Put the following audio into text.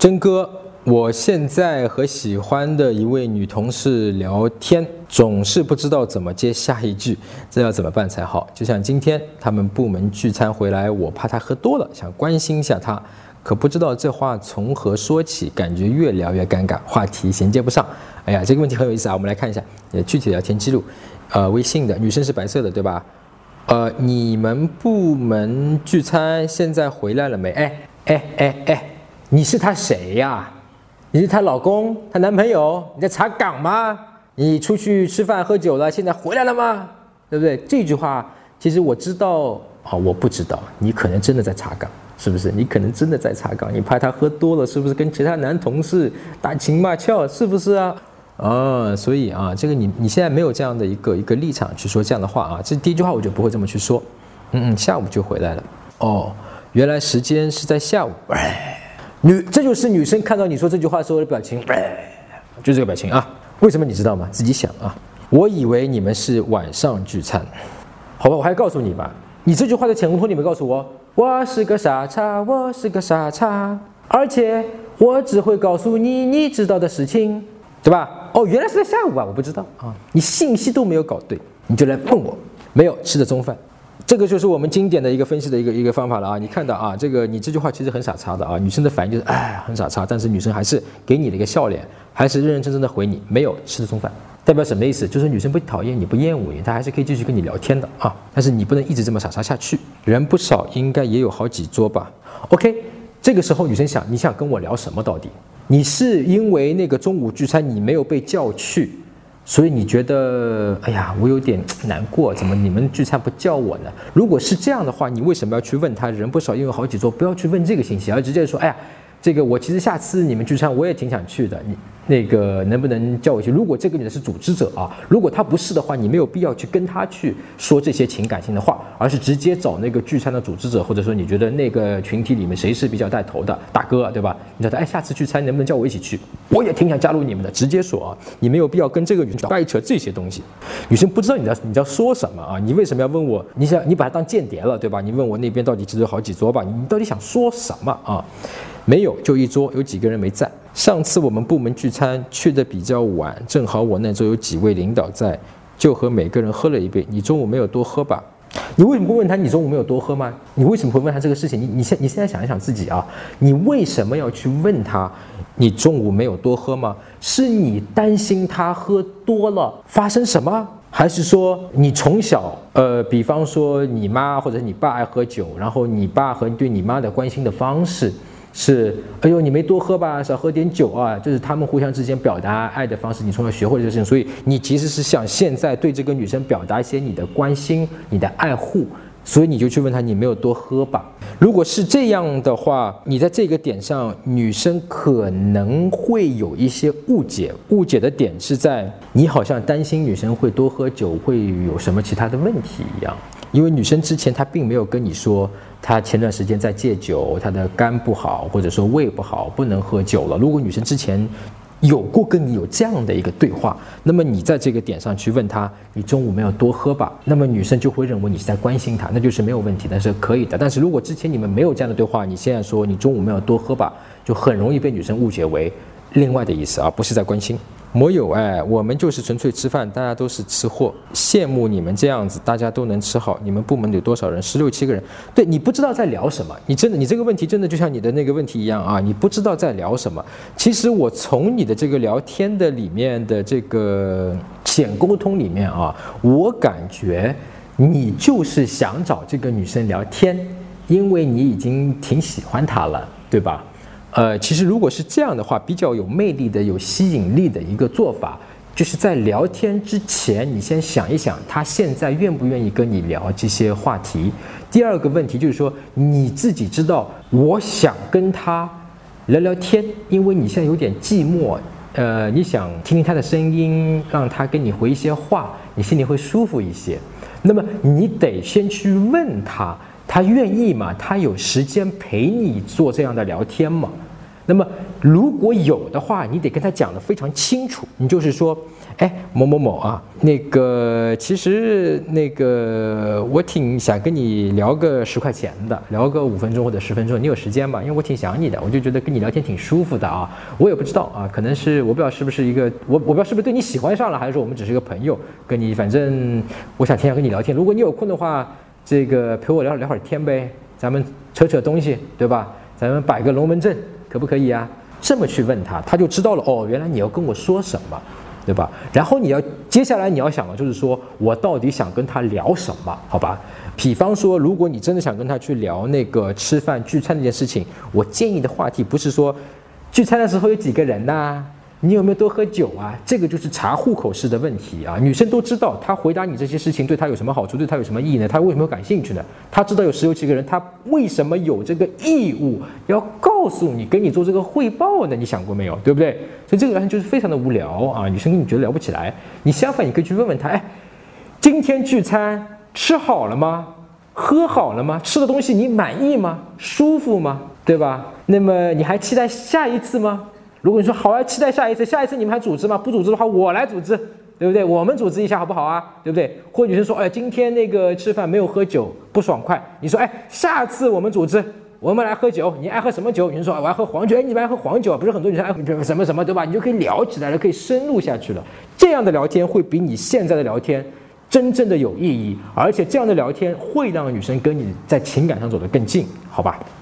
真哥，我现在和喜欢的一位女同事聊天，总是不知道怎么接下一句，这要怎么办才好？就像今天他们部门聚餐回来，我怕她喝多了，想关心一下她，可不知道这话从何说起，感觉越聊越尴尬，话题衔接不上。哎呀，这个问题很有意思啊，我们来看一下，呃，具体聊天记录，呃，微信的女生是白色的，对吧？呃，你们部门聚餐现在回来了没？哎哎哎哎，你是她谁呀？你是她老公、她男朋友？你在查岗吗？你出去吃饭喝酒了，现在回来了吗？对不对？这句话其实我知道啊，我不知道，你可能真的在查岗，是不是？你可能真的在查岗，你怕他喝多了，是不是跟其他男同事打情骂俏，是不是啊？哦，所以啊，这个你你现在没有这样的一个一个立场去说这样的话啊，这第一句话我就不会这么去说。嗯嗯，下午就回来了。哦，原来时间是在下午。女，这就是女生看到你说这句话时候的表情，就这个表情啊。为什么你知道吗？自己想啊。我以为你们是晚上聚餐，好吧，我还告诉你吧，你这句话的前通，你们告诉我，我是个傻叉，我是个傻叉，而且我只会告诉你你知道的事情，对吧？哦，原来是在下午啊，我不知道啊，你信息都没有搞对，你就来问我，没有吃的中饭，这个就是我们经典的一个分析的一个一个方法了啊。你看到啊，这个你这句话其实很傻叉的啊，女生的反应就是哎很傻叉，但是女生还是给你了一个笑脸，还是认认真真的回你，没有吃的中饭，代表什么意思？就是女生不讨厌你不厌恶你，她还是可以继续跟你聊天的啊，但是你不能一直这么傻叉下去。人不少，应该也有好几桌吧？OK，这个时候女生想，你想跟我聊什么到底？你是因为那个中午聚餐你没有被叫去，所以你觉得哎呀我有点难过，怎么你们聚餐不叫我呢？如果是这样的话，你为什么要去问他？人不少，因为好几桌，不要去问这个信息，而直接说哎呀，这个我其实下次你们聚餐我也挺想去的，你那个能不能叫我去？如果这个女的是组织者啊，如果她不是的话，你没有必要去跟她去说这些情感性的话，而是直接找那个聚餐的组织者，或者说你觉得那个群体里面谁是比较带头的大哥，对吧？你叫他哎，下次聚餐能不能叫我一起去？我也挺想加入你们的，直接说啊，你没有必要跟这个女生掰扯这些东西。女生不知道你在你在说什么啊？你为什么要问我？你想你把她当间谍了，对吧？你问我那边到底其实有好几桌吧？你到底想说什么啊？没有，就一桌，有几个人没在。上次我们部门聚餐去的比较晚，正好我那桌有几位领导在，就和每个人喝了一杯。你中午没有多喝吧？你为什么会问他你中午没有多喝吗？你为什么会问他这个事情？你你现你现在想一想自己啊，你为什么要去问他你中午没有多喝吗？是你担心他喝多了发生什么？还是说你从小呃，比方说你妈或者你爸爱喝酒，然后你爸和对你妈的关心的方式？是，哎呦，你没多喝吧，少喝点酒啊，就是他们互相之间表达爱的方式。你从小学会这个事情，所以你其实是想现在对这个女生表达一些你的关心、你的爱护，所以你就去问她，你没有多喝吧？如果是这样的话，你在这个点上，女生可能会有一些误解。误解的点是在你好像担心女生会多喝酒，会有什么其他的问题一样。因为女生之前她并没有跟你说。她前段时间在戒酒，她的肝不好，或者说胃不好，不能喝酒了。如果女生之前有过跟你有这样的一个对话，那么你在这个点上去问她，你中午没有多喝吧？那么女生就会认为你是在关心她，那就是没有问题，那是可以的。但是如果之前你们没有这样的对话，你现在说你中午没有多喝吧，就很容易被女生误解为另外的意思，而不是在关心。没有哎，我们就是纯粹吃饭，大家都是吃货，羡慕你们这样子，大家都能吃好。你们部门有多少人？十六七个人。对你不知道在聊什么，你真的，你这个问题真的就像你的那个问题一样啊，你不知道在聊什么。其实我从你的这个聊天的里面的这个浅沟通里面啊，我感觉你就是想找这个女生聊天，因为你已经挺喜欢她了，对吧？呃，其实如果是这样的话，比较有魅力的、有吸引力的一个做法，就是在聊天之前，你先想一想，他现在愿不愿意跟你聊这些话题。第二个问题就是说，你自己知道，我想跟他聊聊天，因为你现在有点寂寞，呃，你想听听他的声音，让他跟你回一些话，你心里会舒服一些。那么你得先去问他。他愿意吗？他有时间陪你做这样的聊天吗？那么如果有的话，你得跟他讲的非常清楚，你就是说，哎，某某某啊，那个其实那个我挺想跟你聊个十块钱的，聊个五分钟或者十分钟，你有时间吗？因为我挺想你的，我就觉得跟你聊天挺舒服的啊。我也不知道啊，可能是我不知道是不是一个我我不知道是不是对你喜欢上了，还是说我们只是一个朋友，跟你反正我想挺想跟你聊天。如果你有空的话，这个陪我聊聊会儿天呗，咱们扯扯东西，对吧？咱们摆个龙门阵。可不可以啊？这么去问他，他就知道了。哦，原来你要跟我说什么，对吧？然后你要接下来你要想的就是说我到底想跟他聊什么？好吧？比方说，如果你真的想跟他去聊那个吃饭聚餐这件事情，我建议的话题不是说聚餐的时候有几个人呐？你有没有多喝酒啊？这个就是查户口式的问题啊！女生都知道，她回答你这些事情对她有什么好处，对她有什么意义呢？她为什么感兴趣呢？她知道有十有几个人，她为什么有这个义务要告诉你，给你做这个汇报呢？你想过没有？对不对？所以这个聊天就是非常的无聊啊！女生跟你觉得聊不起来，你相反你可以去问问她，哎，今天聚餐吃好了吗？喝好了吗？吃的东西你满意吗？舒服吗？对吧？那么你还期待下一次吗？如果你说好啊，期待下一次，下一次你们还组织吗？不组织的话，我来组织，对不对？我们组织一下好不好啊？对不对？或者女生说，哎，今天那个吃饭没有喝酒，不爽快。你说，哎，下次我们组织，我们来喝酒。你爱喝什么酒？女生说，我爱喝黄酒。哎，你们爱喝黄酒？不是很多女生爱喝什么什么，对吧？你就可以聊起来了，可以深入下去了。这样的聊天会比你现在的聊天真正的有意义，而且这样的聊天会让女生跟你在情感上走得更近，好吧？